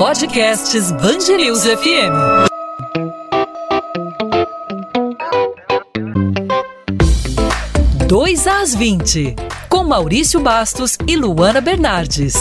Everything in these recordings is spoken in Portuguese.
Podcasts Bangerils FM. Dois às 20, com Maurício Bastos e Luana Bernardes.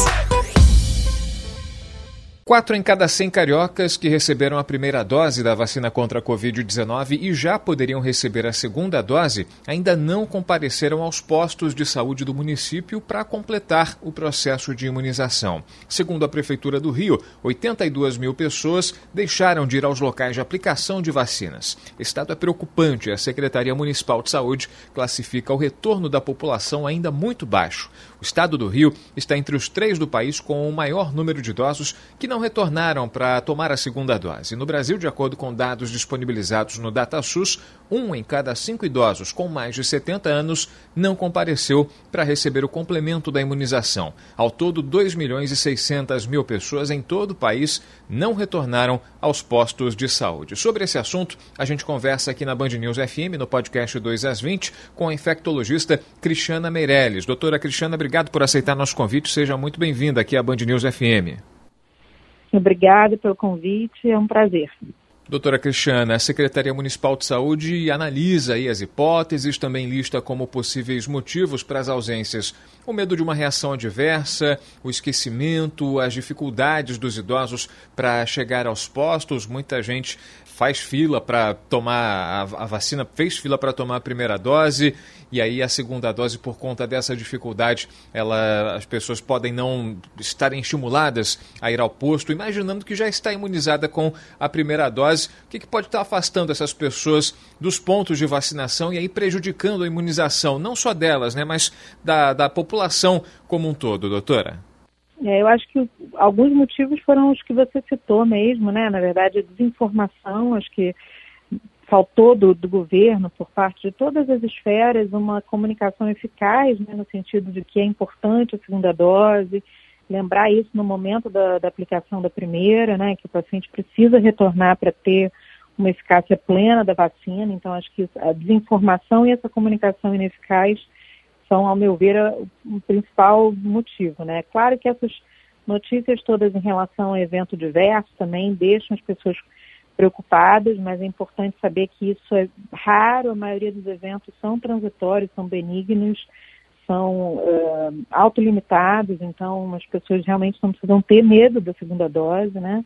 Quatro em cada 100 cariocas que receberam a primeira dose da vacina contra a Covid-19 e já poderiam receber a segunda dose ainda não compareceram aos postos de saúde do município para completar o processo de imunização. Segundo a Prefeitura do Rio, 82 mil pessoas deixaram de ir aos locais de aplicação de vacinas. Esse dado é preocupante. A Secretaria Municipal de Saúde classifica o retorno da população ainda muito baixo. O estado do Rio está entre os três do país com o maior número de idosos que não retornaram para tomar a segunda dose. No Brasil, de acordo com dados disponibilizados no DataSUS, um em cada cinco idosos com mais de 70 anos não compareceu para receber o complemento da imunização. Ao todo, 2 milhões e 600 mil pessoas em todo o país não retornaram aos postos de saúde. Sobre esse assunto, a gente conversa aqui na Band News FM, no podcast 2 às 20, com a infectologista Cristiana Meirelles. Doutora Cristiana, obrigado por aceitar nosso convite. Seja muito bem-vinda aqui à Band News FM. Obrigada pelo convite, é um prazer. Doutora Cristiana, a Secretaria Municipal de Saúde analisa as hipóteses, também lista como possíveis motivos para as ausências o medo de uma reação adversa, o esquecimento, as dificuldades dos idosos para chegar aos postos. Muita gente faz fila para tomar a, a, vacina, fez fila para tomar a primeira dose e aí a segunda dose, por conta dessa dificuldade, ela, as pessoas podem não estarem estimuladas a ir ao posto, imaginando que já está imunizada com a primeira dose. O que, que pode estar afastando essas pessoas dos pontos de vacinação e aí prejudicando a imunização, não só delas, né, mas da, da população como um todo, doutora? É, eu acho que alguns motivos foram os que você citou mesmo, né? Na verdade, a desinformação, acho que faltou do, do, governo, por parte de todas as esferas, uma comunicação eficaz, né, no sentido de que é importante a segunda dose, lembrar isso no momento da, da aplicação da primeira, né, que o paciente precisa retornar para ter uma eficácia plena da vacina. Então, acho que a desinformação e essa comunicação ineficaz são, ao meu ver, o principal motivo. Né? Claro que essas notícias todas em relação ao evento diverso também deixam as pessoas preocupadas, mas é importante saber que isso é raro, a maioria dos eventos são transitórios, são benignos, são uh, autolimitados, então as pessoas realmente não precisam ter medo da segunda dose, né?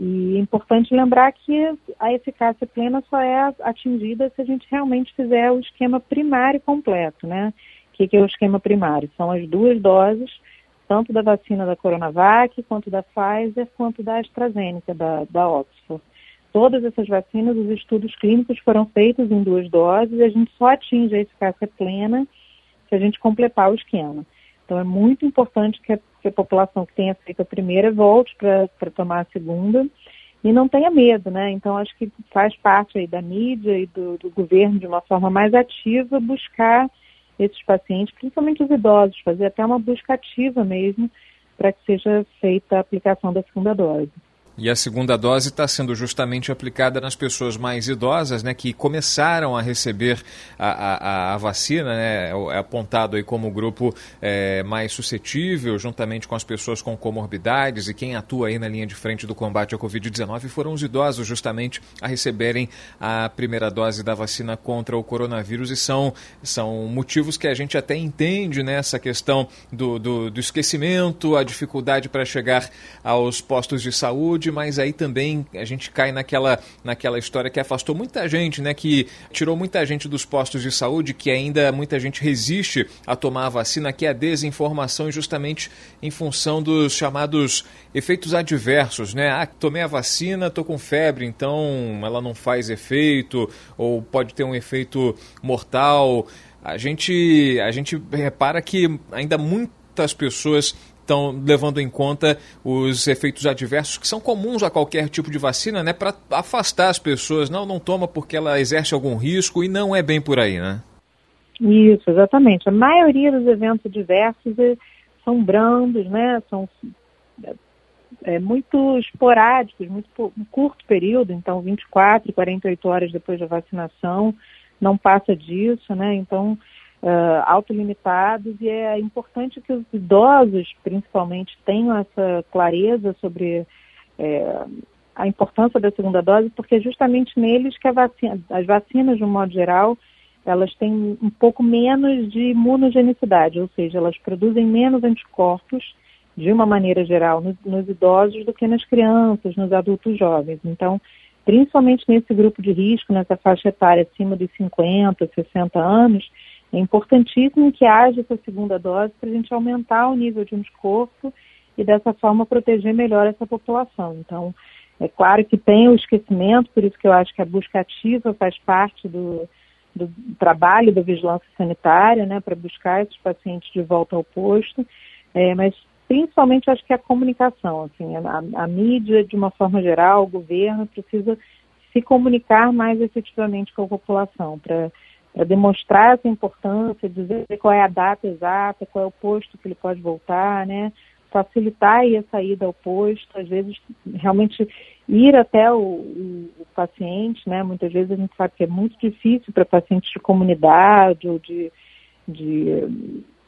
E é importante lembrar que a eficácia plena só é atingida se a gente realmente fizer o esquema primário completo, né? O que, é o esquema primário? São as duas doses, tanto da vacina da Coronavac, quanto da Pfizer, quanto da AstraZeneca, da, da Oxford. Todas essas vacinas, os estudos clínicos foram feitos em duas doses e a gente só atinge a eficácia plena se a gente completar o esquema. Então é muito importante que a, que a população que tenha feito a primeira volte para tomar a segunda e não tenha medo, né? Então acho que faz parte aí da mídia e do, do governo de uma forma mais ativa buscar esses pacientes, principalmente os idosos, fazer até uma busca ativa mesmo para que seja feita a aplicação da segunda dose. E a segunda dose está sendo justamente aplicada nas pessoas mais idosas, né, que começaram a receber a, a, a vacina, né, é apontado aí como o grupo é, mais suscetível, juntamente com as pessoas com comorbidades e quem atua aí na linha de frente do combate à Covid-19 foram os idosos justamente a receberem a primeira dose da vacina contra o coronavírus. E são, são motivos que a gente até entende nessa né, questão do, do, do esquecimento, a dificuldade para chegar aos postos de saúde saúde, mas aí também a gente cai naquela, naquela história que afastou muita gente, né? Que tirou muita gente dos postos de saúde, que ainda muita gente resiste a tomar a vacina, que é a desinformação, justamente em função dos chamados efeitos adversos, né? Ah, tomei a vacina, tô com febre, então ela não faz efeito, ou pode ter um efeito mortal. A gente, a gente repara que ainda muitas pessoas estão levando em conta os efeitos adversos que são comuns a qualquer tipo de vacina, né, para afastar as pessoas. Não, não toma porque ela exerce algum risco e não é bem por aí, né? Isso, exatamente. A maioria dos eventos adversos eh, são brandos, né? São é, muito esporádicos, muito um curto período, então 24, 48 horas depois da vacinação, não passa disso, né? Então uh, autolimitados e é importante que os idosos, principalmente, tenham essa clareza sobre é, a importância da segunda dose, porque é justamente neles que vacina, as vacinas, de um modo geral, elas têm um pouco menos de imunogenicidade, ou seja, elas produzem menos anticorpos, de uma maneira geral, nos, nos idosos do que nas crianças, nos adultos jovens. Então, principalmente nesse grupo de risco, nessa faixa etária acima de 50, 60 anos, é importantíssimo que haja essa segunda dose para a gente aumentar o nível de anticorpo e dessa forma proteger melhor essa população. Então, é claro que tem o esquecimento, por isso que eu acho que a busca ativa faz parte do, do trabalho da vigilância sanitária, né, para buscar esses pacientes de volta ao posto, é, mas principalmente acho que a comunicação, assim, a, a, mídia de uma forma geral, o governo precisa se comunicar mais efetivamente com a população para demonstrar essa importância, dizer qual é a data exata, qual é o posto que ele pode voltar, né, facilitar a saída ao posto, às vezes realmente ir até o, o, o, paciente, né? Muitas vezes a gente sabe que é muito difícil para pacientes de comunidade ou de, de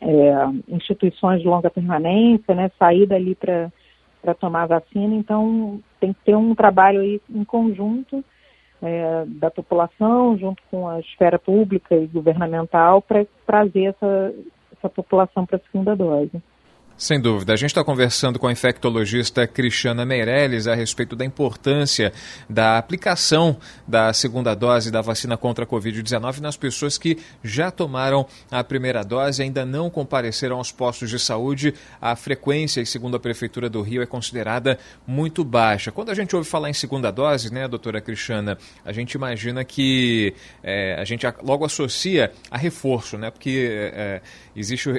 é, instituições de longa permanência, né? Sair dali para para tomar vacina, então tem que ter um trabalho aí em conjunto é, da população, junto com a esfera pública e governamental, para trazer essa, essa população para a segunda dose. Sem dúvida. A gente está conversando com a infectologista Cristiana Meirelles a respeito da importância da aplicação da segunda dose da vacina contra a Covid-19 nas pessoas que já tomaram a primeira dose e ainda não compareceram aos postos de saúde. A frequência, segundo a Prefeitura do Rio, é considerada muito baixa. Quando a gente ouve falar em segunda dose, né, doutora Cristiana, a gente imagina que é, a gente logo associa a reforço, né, porque é, existe,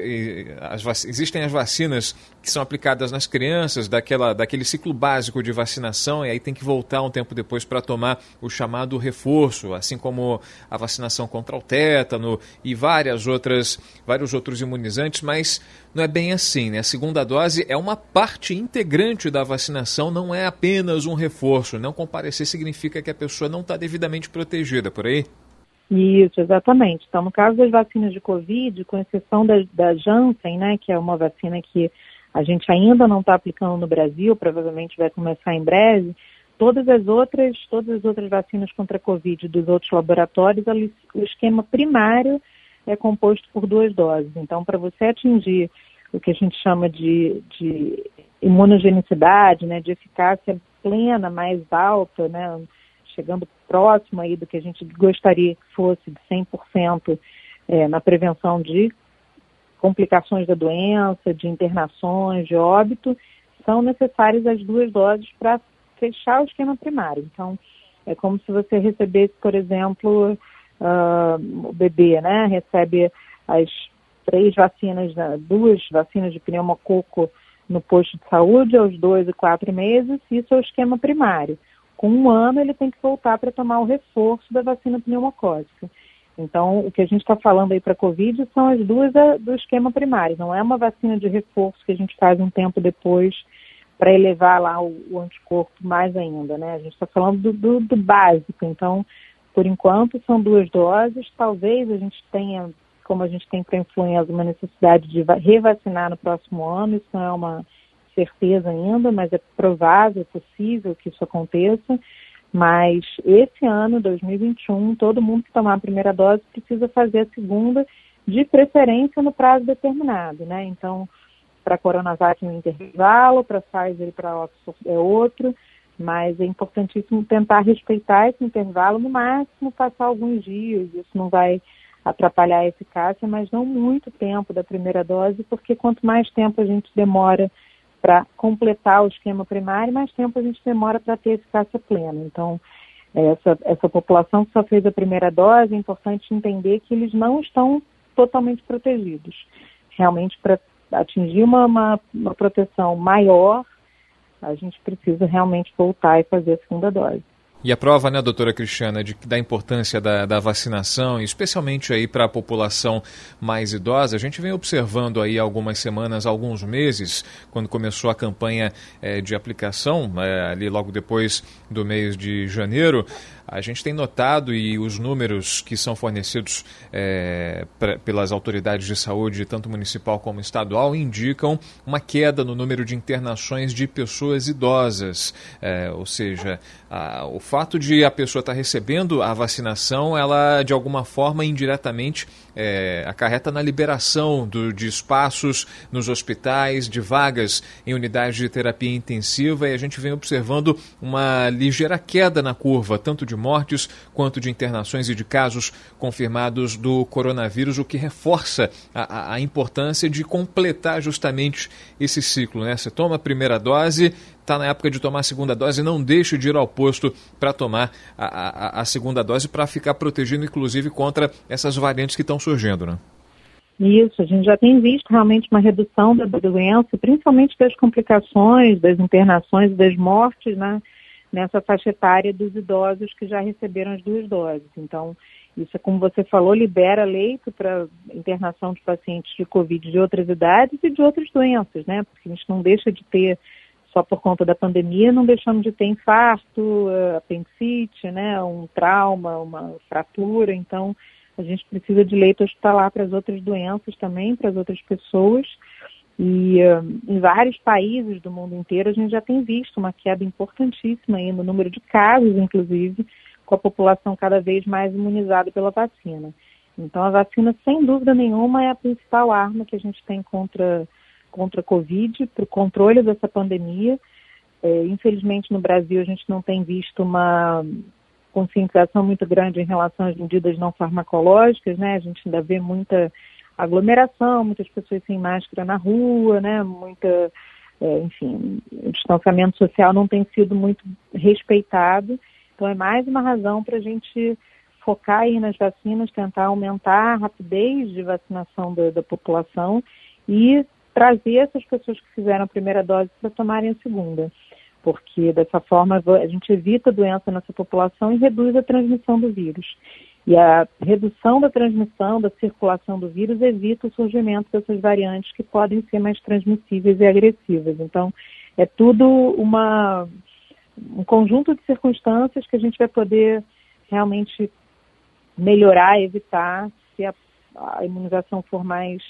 as, existem as vacinas vacinas que são aplicadas nas crianças, daquela, daquele ciclo básico de vacinação, e aí tem que voltar um tempo depois para tomar o chamado reforço, assim como a vacinação contra o tétano e várias outras, vários outros imunizantes, mas não é bem assim, né? A segunda dose é uma parte integrante da vacinação, não é apenas um reforço. Não comparecer significa que a pessoa não está devidamente protegida, por aí? Isso, exatamente. Então, no caso das vacinas de Covid, com exceção da, da Janssen, né, que é uma vacina que a gente ainda não está aplicando no Brasil, provavelmente vai começar em breve, todas as outras, todas as outras vacinas contra a Covid dos outros laboratórios, o esquema primário é composto por duas doses. Então, para você atingir o que a gente chama de, de imunogenicidade, né, de eficácia plena, mais alta, né, chegando próximo aí do que a gente gostaria que fosse de 100% é, na prevenção de complicações da doença, de internações, de óbito, são necessárias as duas doses para fechar o esquema primário. Então, é como se você recebesse, por exemplo, uh, o bebê, né, recebe as três vacinas, né, duas vacinas de pneumococo no posto de saúde aos dois e quatro meses, isso é o esquema primário com um ano ele tem que voltar para tomar o reforço da vacina pneumocócica. Então, o que a gente está falando aí para a Covid são as duas do esquema primário, não é uma vacina de reforço que a gente faz um tempo depois para elevar lá o, o, anticorpo mais ainda, né? A gente está falando do, do, do básico, então, por enquanto, são duas doses, talvez a gente tenha, como a gente tem para influenza, uma necessidade de revacinar no próximo ano, isso não é uma certeza ainda, mas é provável, é possível que isso aconteça. Mas esse ano, 2021, todo mundo que tomar a primeira dose precisa fazer a segunda, de preferência no prazo determinado, né? Então, para Coronavac um intervalo, para Pfizer e para Oxford é outro, mas é importantíssimo tentar respeitar esse intervalo, no máximo passar alguns dias, isso não vai atrapalhar a eficácia, mas não muito tempo da primeira dose, porque quanto mais tempo a gente demora para completar o esquema primário, mais tempo a gente demora para ter eficácia plena. Então, essa, essa população que só fez a primeira dose, é importante entender que eles não estão totalmente protegidos. Realmente, para atingir uma, uma, uma proteção maior, a gente precisa realmente voltar e fazer a segunda dose. E a prova, né, doutora Cristiana, de, da importância da, da vacinação, especialmente aí para a população mais idosa, a gente vem observando aí algumas semanas, alguns meses, quando começou a campanha é, de aplicação, é, ali logo depois do mês de janeiro, A gente tem notado e os números que são fornecidos é, pra, pelas autoridades de saúde, tanto municipal como estadual, indicam uma queda no número de internações de pessoas idosas. É, ou seja, a, o fato de a pessoa estar tá recebendo a vacinação, ela de alguma forma indiretamente é, acarreta na liberação do, de espaços nos hospitais, de vagas em unidades de terapia intensiva, e a gente vem observando uma ligeira queda na curva, tanto de mortes quanto de internações e de casos confirmados do coronavírus, o que reforça a, a importância de completar justamente esse ciclo. Né? Você toma a primeira dose, está na época de tomar a segunda dose, não deixe de ir ao posto para tomar a, a, a, segunda dose para ficar protegido, inclusive, contra essas variantes que estão surgindo, né? Isso, a gente já tem visto realmente uma redução da doença, principalmente das complicações, das internações, das mortes, né? Nessa faixa etária dos idosos que já receberam as duas doses. Então, isso, como você falou, libera leito para internação de pacientes de Covid de outras idades e de outras doenças, né? Porque a gente não deixa de ter só por conta da pandemia, não deixamos de ter infarto, eh, apendicite, né, um trauma, uma fratura. Então, a gente precisa de leito hospitalar para as outras doenças também, para as outras pessoas. E uh, em vários países do mundo inteiro a gente já tem visto uma queda importantíssima aí no número de casos, inclusive, com a população cada vez mais imunizada pela vacina. Então a vacina, sem dúvida nenhuma, é a principal arma que a gente tem contra contra a Covid, para o controle dessa pandemia. É, infelizmente, no Brasil, a gente não tem visto uma conscientização muito grande em relação às medidas não farmacológicas, né? A gente ainda vê muita aglomeração, muitas pessoas sem máscara na rua, né? Muita, é, enfim, o distanciamento social não tem sido muito respeitado. Então, é mais uma razão para a gente focar aí nas vacinas, tentar aumentar a rapidez de vacinação da, da população e trazer essas pessoas que fizeram a primeira dose para tomarem a segunda, porque dessa forma a gente evita a doença nessa população e reduz a transmissão do vírus. E a redução da transmissão, da circulação do vírus, evita o surgimento dessas variantes que podem ser mais transmissíveis e agressivas. Então, é tudo uma, um conjunto de circunstâncias que a gente vai poder realmente melhorar, evitar, se a, a imunização for mais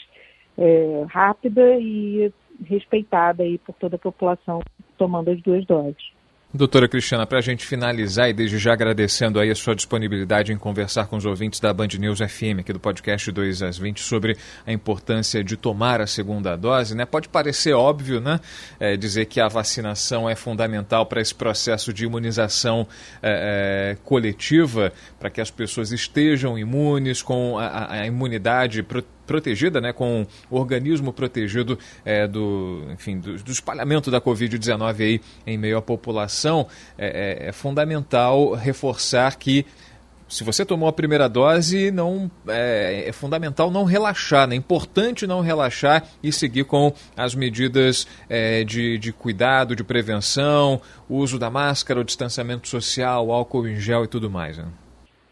é, rápida e respeitada aí por toda a população tomando as duas doses. Doutora Cristiana, para a gente finalizar e desde já agradecendo aí a sua disponibilidade em conversar com os ouvintes da Band News FM, aqui do podcast 2 às 20, sobre a importância de tomar a segunda dose, né? Pode parecer óbvio, né? É, dizer que a vacinação é fundamental para esse processo de imunização é, é, coletiva, para que as pessoas estejam imunes, com a, a imunidade protegida protegida, né, com o organismo protegido é, do, enfim, do, do espalhamento da Covid-19 aí em meio à população, é, é, é fundamental reforçar que se você tomou a primeira dose, não é, é, fundamental não relaxar, né? é importante não relaxar e seguir com as medidas é, de, de cuidado, de prevenção, uso da máscara, o distanciamento social, o álcool em gel e tudo mais. Né?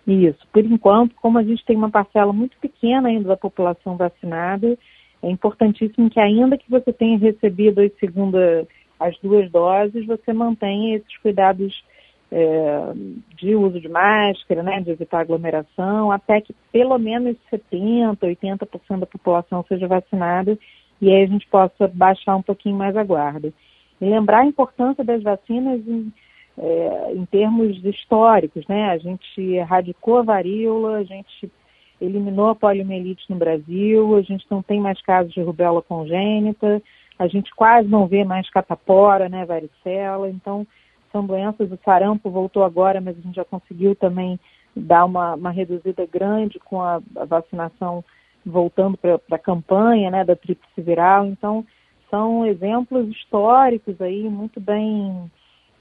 Isso. Por enquanto, como a gente tem uma parcela muito pequena ainda da população vacinada, é importantíssimo que ainda que você tenha recebido as, segunda, as duas doses, você mantenha esses cuidados é, de uso de máscara, né, de evitar aglomeração, até que pelo menos 70%, 80% da população seja vacinada e aí a gente possa baixar um pouquinho mais a guarda. E lembrar a importância das vacinas em é, em termos históricos, né? A gente erradicou a varíola, a gente eliminou a poliomielite no Brasil, a gente não tem mais casos de rubéola congênita, a gente quase não vê mais catapora, né, varicela, então são doenças, o sarampo voltou agora, mas a gente já conseguiu também dar uma, uma reduzida grande com a, a vacinação voltando para a campanha, né, da tríplice viral, então são exemplos históricos aí muito bem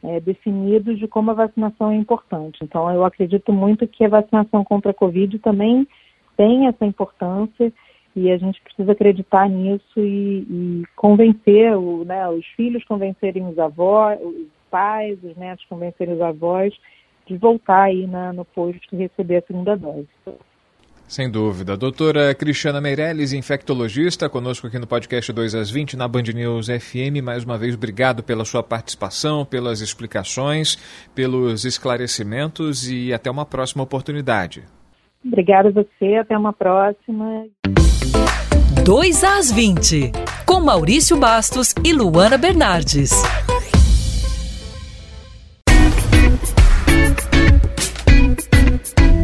é, definidos de como a vacinação é importante. Então, eu acredito muito que a vacinação contra a Covid também tem essa importância e a gente precisa acreditar nisso e, e convencer o, né, os filhos convencerem os avós, os pais, os netos convencerem os avós de voltar aí no posto e receber a segunda dose. Sem dúvida. Doutora Cristiana Meirelles, infectologista, conosco aqui no podcast 2 às 20 na Band News FM. Mais uma vez, obrigado pela sua participação, pelas explicações, pelos esclarecimentos e até uma próxima oportunidade. Obrigada a você, até uma próxima. 2 às 20, com Maurício Bastos e Luana Bernardes.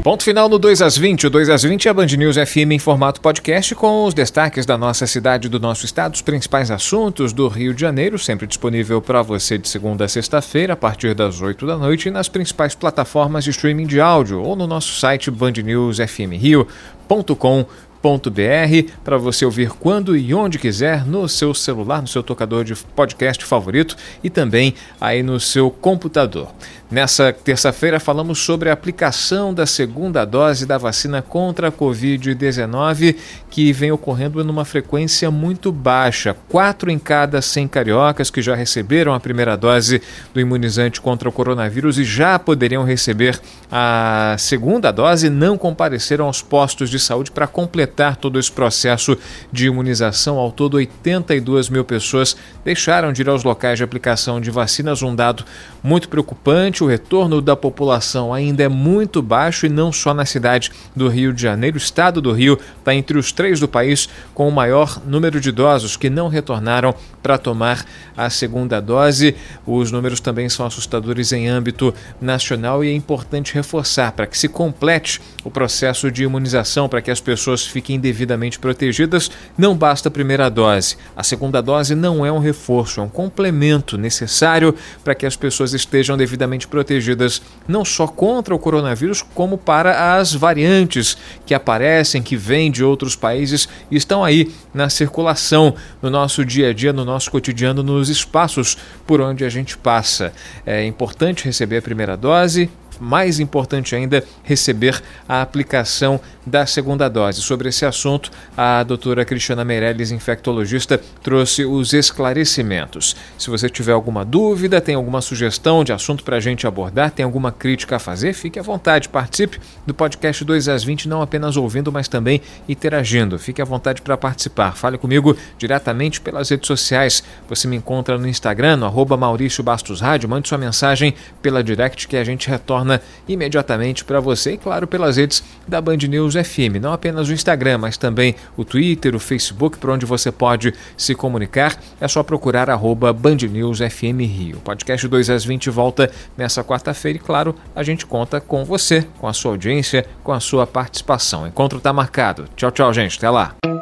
Ponto final no 2 às 20. O 2 às 20 é a Band News FM em formato podcast com os destaques da nossa cidade do nosso estado, os principais assuntos do Rio de Janeiro, sempre disponível para você de segunda a sexta-feira, a partir das 8 da noite, nas principais plataformas de streaming de áudio ou no nosso site bandnewsfmrio.com.br para você ouvir quando e onde quiser no seu celular, no seu tocador de podcast favorito e também aí no seu computador. Nessa terça-feira falamos sobre a aplicação da segunda dose da vacina contra a Covid-19, que vem ocorrendo numa frequência muito baixa. Quatro em cada 100 cariocas que já receberam a primeira dose do imunizante contra o coronavírus e já poderiam receber a segunda dose não compareceram aos postos de saúde para completar todo esse processo de imunização. Ao todo, 82 mil pessoas deixaram de ir aos locais de aplicação de vacinas, um dado muito preocupante o retorno da população ainda é muito baixo e não só na cidade do Rio de Janeiro. O estado do Rio está entre os três do país com o maior número de idosos que não retornaram para tomar a segunda dose. Os números também são assustadores em âmbito nacional e é importante reforçar para que se complete o processo de imunização, para que as pessoas fiquem devidamente protegidas, não basta a primeira dose. A segunda dose não é um reforço, é um complemento necessário para que as pessoas estejam devidamente protegidas não só contra o coronavírus, como para as variantes que aparecem, que vêm de outros países e estão aí na circulação no nosso dia a dia, no nosso cotidiano, nos espaços por onde a gente passa. É importante receber a primeira dose, mais importante ainda, receber a aplicação da segunda dose. Sobre esse assunto, a doutora Cristiana Meirelles, infectologista, trouxe os esclarecimentos. Se você tiver alguma dúvida, tem alguma sugestão de assunto para a gente abordar, tem alguma crítica a fazer, fique à vontade, participe do podcast 2 às 20, não apenas ouvindo, mas também interagindo. Fique à vontade para participar. Fale comigo diretamente pelas redes sociais. Você me encontra no Instagram, no arroba Maurício Bastos Rádio, mande sua mensagem pela direct que a gente retorna imediatamente para você e, claro, pelas redes da Band News FM, não apenas o Instagram, mas também o Twitter, o Facebook, por onde você pode se comunicar. É só procurar arroba Band News FM Rio. O podcast 2 às 20 volta nessa quarta-feira e, claro, a gente conta com você, com a sua audiência, com a sua participação. O encontro está marcado. Tchau, tchau, gente. Até lá.